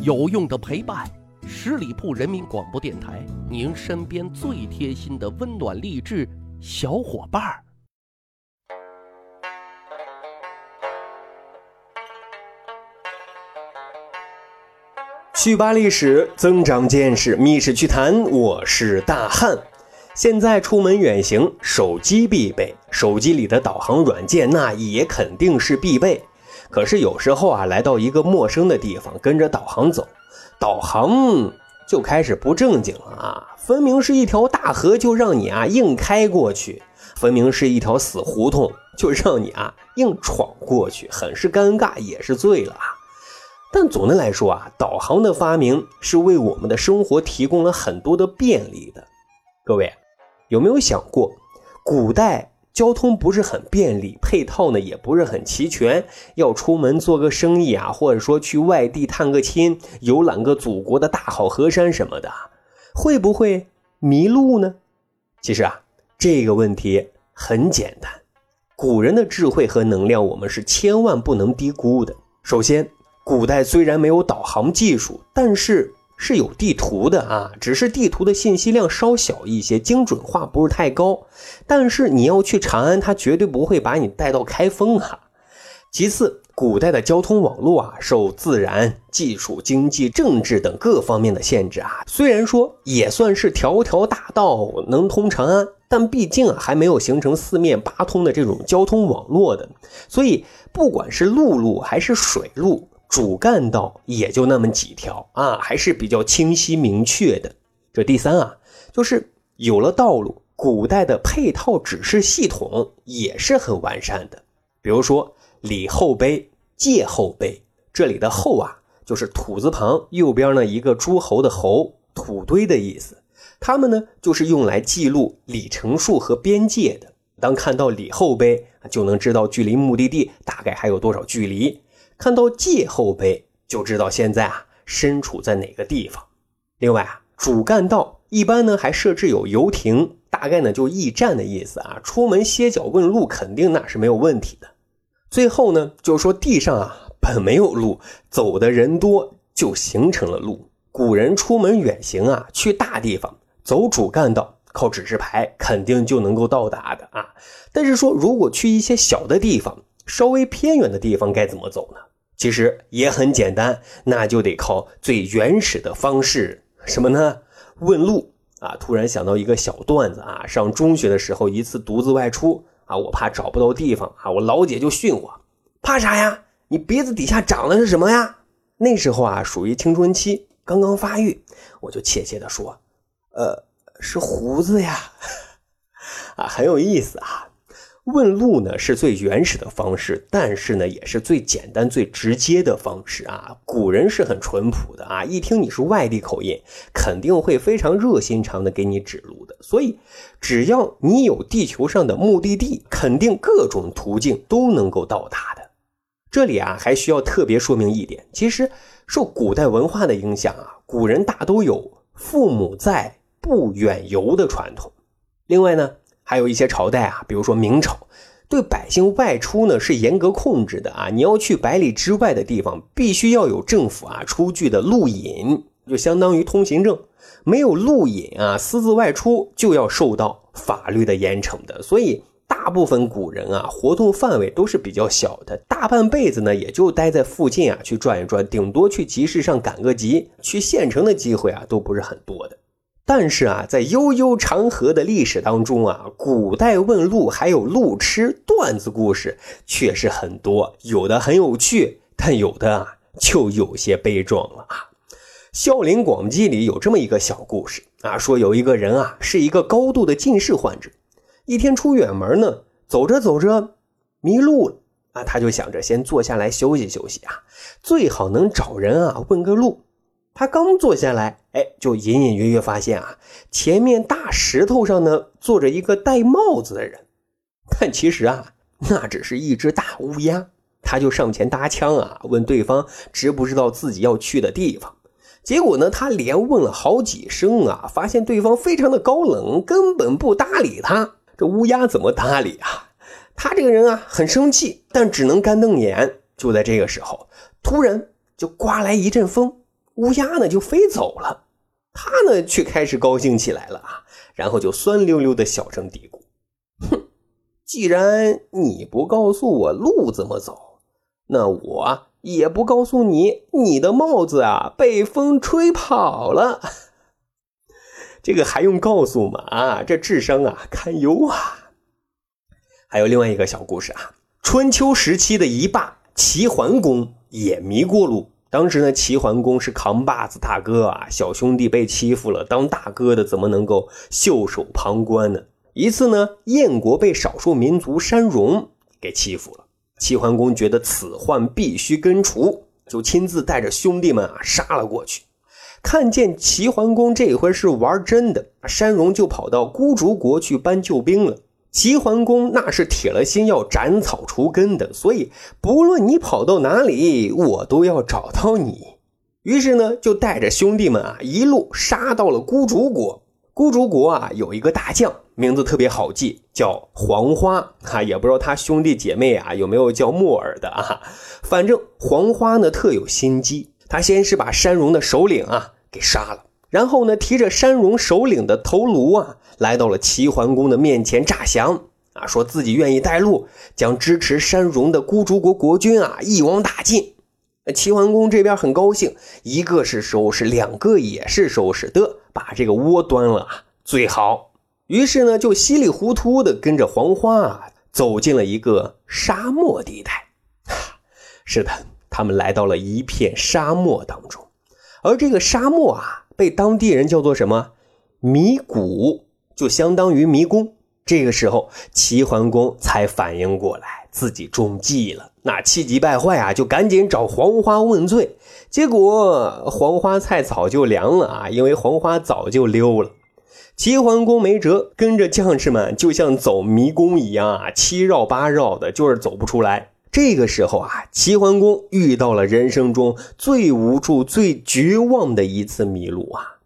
有用的陪伴，十里铺人民广播电台，您身边最贴心的温暖励志小伙伴儿。趣扒历史，增长见识，密室趣谈，我是大汉。现在出门远行，手机必备，手机里的导航软件那也肯定是必备。可是有时候啊，来到一个陌生的地方，跟着导航走，导航就开始不正经了啊！分明是一条大河，就让你啊硬开过去；分明是一条死胡同，就让你啊硬闯过去，很是尴尬，也是醉了啊！但总的来说啊，导航的发明是为我们的生活提供了很多的便利的。各位有没有想过，古代交通不是很便利，配套呢也不是很齐全，要出门做个生意啊，或者说去外地探个亲，游览个祖国的大好河山什么的，会不会迷路呢？其实啊，这个问题很简单，古人的智慧和能量，我们是千万不能低估的。首先。古代虽然没有导航技术，但是是有地图的啊，只是地图的信息量稍小一些，精准化不是太高。但是你要去长安，他绝对不会把你带到开封啊。其次，古代的交通网络啊，受自然、技术、经济、政治等各方面的限制啊，虽然说也算是条条大道能通长安，但毕竟啊还没有形成四面八通的这种交通网络的，所以不管是陆路还是水路。主干道也就那么几条啊，还是比较清晰明确的。这第三啊，就是有了道路，古代的配套指示系统也是很完善的。比如说李后碑、界后碑，这里的后啊，就是土字旁右边呢一个诸侯的侯，土堆的意思。他们呢就是用来记录里程数和边界的。当看到李后碑，就能知道距离目的地大概还有多少距离。看到界后碑就知道现在啊身处在哪个地方。另外啊，主干道一般呢还设置有游亭，大概呢就驿站的意思啊。出门歇脚问路肯定那是没有问题的。最后呢，就说地上啊本没有路，走的人多就形成了路。古人出门远行啊，去大地方走主干道，靠指示牌肯定就能够到达的啊。但是说如果去一些小的地方，稍微偏远的地方该怎么走呢？其实也很简单，那就得靠最原始的方式，什么呢？问路啊！突然想到一个小段子啊，上中学的时候，一次独自外出啊，我怕找不到地方啊，我老姐就训我：“怕啥呀？你鼻子底下长的是什么呀？”那时候啊，属于青春期，刚刚发育，我就怯怯地说：“呃，是胡子呀。”啊，很有意思啊。问路呢是最原始的方式，但是呢也是最简单、最直接的方式啊。古人是很淳朴的啊，一听你是外地口音，肯定会非常热心肠的给你指路的。所以，只要你有地球上的目的地，肯定各种途径都能够到达的。这里啊还需要特别说明一点，其实受古代文化的影响啊，古人大都有父母在不远游的传统。另外呢。还有一些朝代啊，比如说明朝，对百姓外出呢是严格控制的啊。你要去百里之外的地方，必须要有政府啊出具的路引，就相当于通行证。没有路引啊，私自外出就要受到法律的严惩的。所以，大部分古人啊，活动范围都是比较小的，大半辈子呢也就待在附近啊去转一转，顶多去集市上赶个集，去县城的机会啊都不是很多的。但是啊，在悠悠长河的历史当中啊，古代问路还有路痴段子故事确实很多，有的很有趣，但有的啊就有些悲壮了啊。《孝陵广记》里有这么一个小故事啊，说有一个人啊是一个高度的近视患者，一天出远门呢，走着走着迷路了啊，他就想着先坐下来休息休息啊，最好能找人啊问个路。他刚坐下来，哎，就隐隐约约发现啊，前面大石头上呢坐着一个戴帽子的人，但其实啊，那只是一只大乌鸦。他就上前搭腔啊，问对方知不知道自己要去的地方。结果呢，他连问了好几声啊，发现对方非常的高冷，根本不搭理他。这乌鸦怎么搭理啊？他这个人啊，很生气，但只能干瞪眼。就在这个时候，突然就刮来一阵风。乌鸦呢就飞走了。他呢却开始高兴起来了啊，然后就酸溜溜的小声嘀咕：“哼，既然你不告诉我路怎么走，那我也不告诉你，你的帽子啊被风吹跑了。这个还用告诉吗？啊，这智商啊堪忧啊！还有另外一个小故事啊，春秋时期的一霸齐桓公也迷过路。”当时呢，齐桓公是扛把子大哥啊，小兄弟被欺负了，当大哥的怎么能够袖手旁观呢？一次呢，燕国被少数民族山戎给欺负了，齐桓公觉得此患必须根除，就亲自带着兄弟们啊杀了过去。看见齐桓公这回是玩真的，山戎就跑到孤竹国去搬救兵了。齐桓公那是铁了心要斩草除根的，所以不论你跑到哪里，我都要找到你。于是呢，就带着兄弟们啊，一路杀到了孤竹国。孤竹国啊，有一个大将，名字特别好记，叫黄花。哈，也不知道他兄弟姐妹啊有没有叫木耳的啊。反正黄花呢特有心机，他先是把山戎的首领啊给杀了。然后呢，提着山戎首领的头颅啊，来到了齐桓公的面前诈降啊，说自己愿意带路，将支持山戎的孤竹国国君啊一网打尽。齐桓公这边很高兴，一个是收拾，两个也是收拾的，把这个窝端了最好。于是呢，就稀里糊涂的跟着黄花啊，走进了一个沙漠地带。是的，他们来到了一片沙漠当中，而这个沙漠啊。被当地人叫做什么迷谷，就相当于迷宫。这个时候，齐桓公才反应过来自己中计了，那气急败坏啊，就赶紧找黄花问罪。结果黄花菜早就凉了啊，因为黄花早就溜了。齐桓公没辙，跟着将士们就像走迷宫一样啊，七绕八绕的，就是走不出来。这个时候啊，齐桓公遇到了人生中最无助、最绝望的一次迷路啊！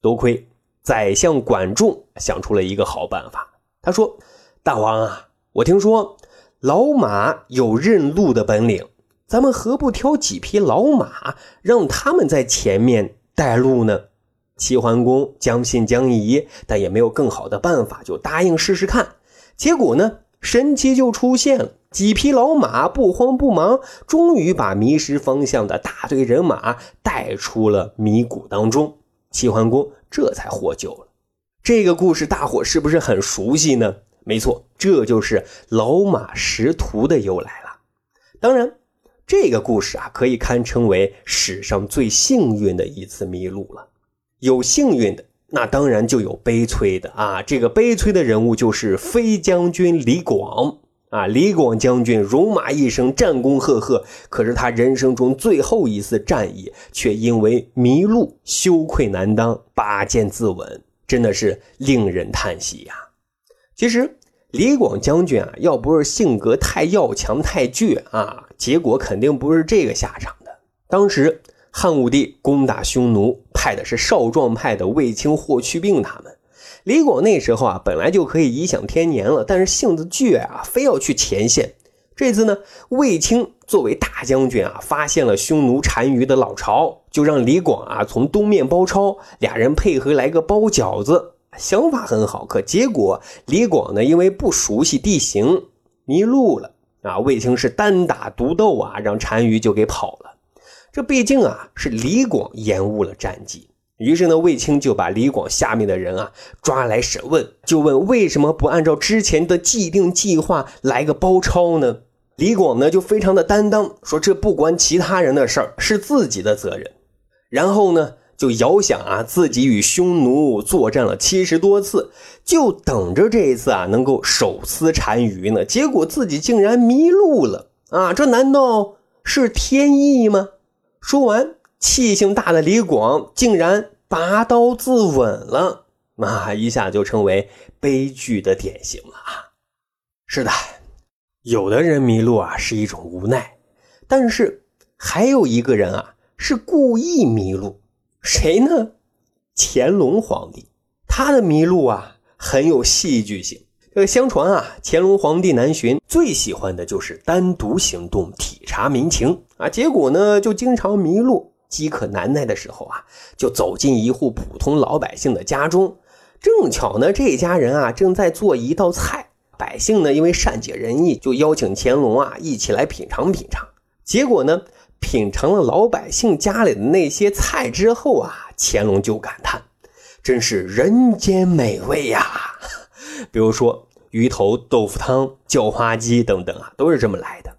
多亏宰相管仲想出了一个好办法。他说：“大王啊，我听说老马有认路的本领，咱们何不挑几匹老马，让他们在前面带路呢？”齐桓公将信将疑，但也没有更好的办法，就答应试试看。结果呢，神奇就出现了。几匹老马不慌不忙，终于把迷失方向的大队人马带出了迷谷当中。齐桓公这才获救了。这个故事大伙是不是很熟悉呢？没错，这就是老马识途的由来了。当然，这个故事啊，可以堪称为史上最幸运的一次迷路了。有幸运的，那当然就有悲催的啊。这个悲催的人物就是飞将军李广。啊，李广将军戎马一生，战功赫赫。可是他人生中最后一次战役，却因为迷路，羞愧难当，拔剑自刎，真的是令人叹息呀。其实，李广将军啊，要不是性格太要强、太倔啊，结果肯定不是这个下场的。当时汉武帝攻打匈奴，派的是少壮派的卫青、霍去病他们。李广那时候啊，本来就可以颐享天年了，但是性子倔啊，非要去前线。这次呢，卫青作为大将军啊，发现了匈奴单于的老巢，就让李广啊从东面包抄，俩人配合来个包饺子，想法很好。可结果李广呢，因为不熟悉地形，迷路了啊。卫青是单打独斗啊，让单于就给跑了。这毕竟啊，是李广延误了战机。于是呢，卫青就把李广下面的人啊抓来审问，就问为什么不按照之前的既定计划来个包抄呢？李广呢就非常的担当，说这不关其他人的事儿，是自己的责任。然后呢就遥想啊，自己与匈奴作战了七十多次，就等着这一次啊能够手撕单于呢。结果自己竟然迷路了啊！这难道是天意吗？说完。气性大的李广竟然拔刀自刎了，那一下就成为悲剧的典型了啊！是的，有的人迷路啊是一种无奈，但是还有一个人啊是故意迷路，谁呢？乾隆皇帝，他的迷路啊很有戏剧性。呃相传啊，乾隆皇帝南巡最喜欢的就是单独行动，体察民情啊，结果呢就经常迷路。饥渴难耐的时候啊，就走进一户普通老百姓的家中。正巧呢，这家人啊正在做一道菜，百姓呢因为善解人意，就邀请乾隆啊一起来品尝品尝。结果呢，品尝了老百姓家里的那些菜之后啊，乾隆就感叹：“真是人间美味呀！” 比如说鱼头豆腐汤、叫花鸡等等啊，都是这么来的。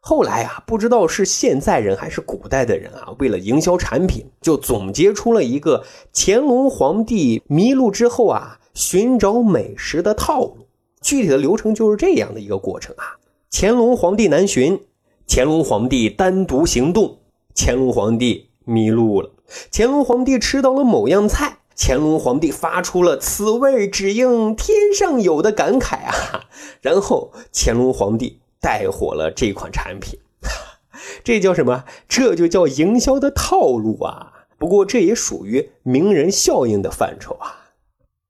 后来啊，不知道是现在人还是古代的人啊，为了营销产品，就总结出了一个乾隆皇帝迷路之后啊，寻找美食的套路。具体的流程就是这样的一个过程啊：乾隆皇帝南巡，乾隆皇帝单独行动，乾隆皇帝迷路了，乾隆皇帝吃到了某样菜，乾隆皇帝发出了“此味只应天上有”的感慨啊，然后乾隆皇帝。带火了这款产品，这叫什么？这就叫营销的套路啊！不过这也属于名人效应的范畴啊。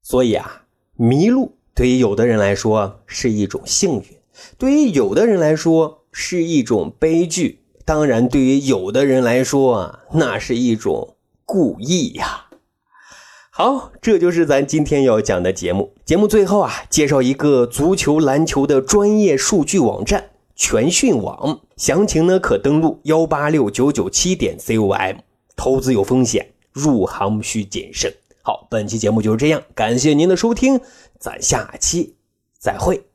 所以啊，迷路对于有的人来说是一种幸运，对于有的人来说是一种悲剧，当然对于有的人来说啊，那是一种故意呀。好，这就是咱今天要讲的节目。节目最后啊，介绍一个足球、篮球的专业数据网站——全讯网。详情呢，可登录幺八六九九七点 com。投资有风险，入行需谨慎。好，本期节目就是这样，感谢您的收听，咱下期再会。